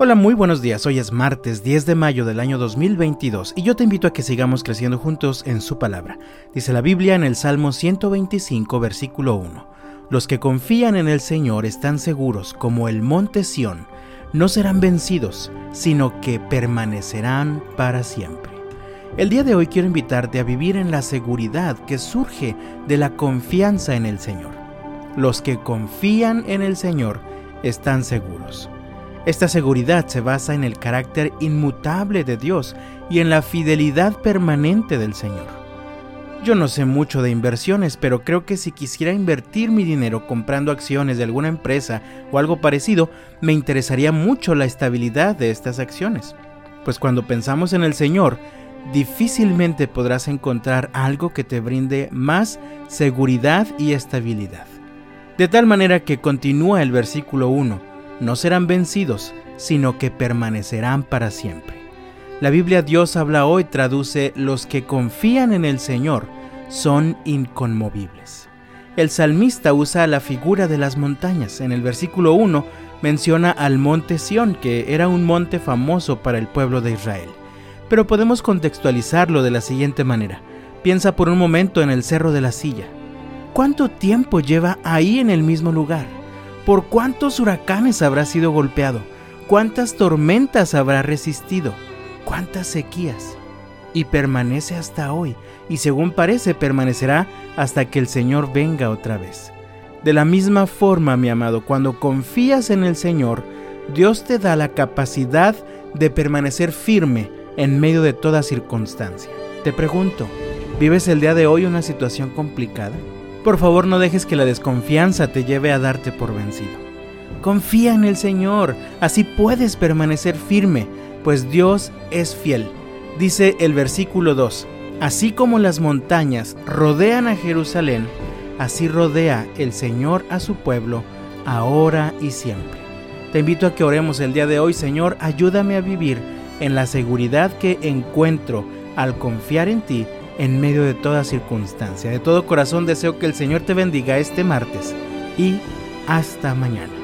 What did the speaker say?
Hola, muy buenos días. Hoy es martes 10 de mayo del año 2022 y yo te invito a que sigamos creciendo juntos en su palabra. Dice la Biblia en el Salmo 125, versículo 1. Los que confían en el Señor están seguros como el monte Sión. No serán vencidos, sino que permanecerán para siempre. El día de hoy quiero invitarte a vivir en la seguridad que surge de la confianza en el Señor. Los que confían en el Señor están seguros. Esta seguridad se basa en el carácter inmutable de Dios y en la fidelidad permanente del Señor. Yo no sé mucho de inversiones, pero creo que si quisiera invertir mi dinero comprando acciones de alguna empresa o algo parecido, me interesaría mucho la estabilidad de estas acciones. Pues cuando pensamos en el Señor, difícilmente podrás encontrar algo que te brinde más seguridad y estabilidad. De tal manera que continúa el versículo 1, no serán vencidos, sino que permanecerán para siempre. La Biblia Dios habla hoy traduce los que confían en el Señor son inconmovibles. El salmista usa la figura de las montañas. En el versículo 1 menciona al monte Sión, que era un monte famoso para el pueblo de Israel. Pero podemos contextualizarlo de la siguiente manera. Piensa por un momento en el Cerro de la Silla. ¿Cuánto tiempo lleva ahí en el mismo lugar? ¿Por cuántos huracanes habrá sido golpeado? ¿Cuántas tormentas habrá resistido? ¿Cuántas sequías? Y permanece hasta hoy, y según parece permanecerá hasta que el Señor venga otra vez. De la misma forma, mi amado, cuando confías en el Señor, Dios te da la capacidad de permanecer firme en medio de toda circunstancia. Te pregunto, ¿vives el día de hoy una situación complicada? Por favor no dejes que la desconfianza te lleve a darte por vencido. Confía en el Señor, así puedes permanecer firme, pues Dios es fiel. Dice el versículo 2, así como las montañas rodean a Jerusalén, así rodea el Señor a su pueblo, ahora y siempre. Te invito a que oremos el día de hoy, Señor, ayúdame a vivir en la seguridad que encuentro al confiar en ti en medio de toda circunstancia. De todo corazón deseo que el Señor te bendiga este martes y hasta mañana.